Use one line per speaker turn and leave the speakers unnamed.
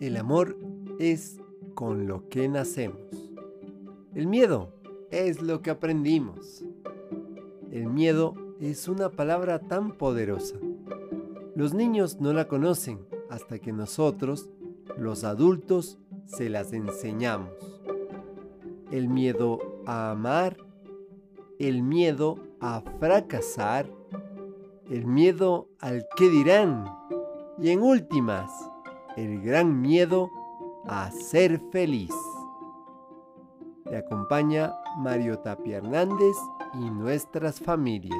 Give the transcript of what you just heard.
El amor es con lo que nacemos. El miedo es lo que aprendimos. El miedo es una palabra tan poderosa. Los niños no la conocen hasta que nosotros, los adultos, se las enseñamos. El miedo a amar, el miedo a fracasar, el miedo al que dirán y en últimas, el gran miedo a ser feliz. Te acompaña Mario Tapia Hernández y nuestras familias.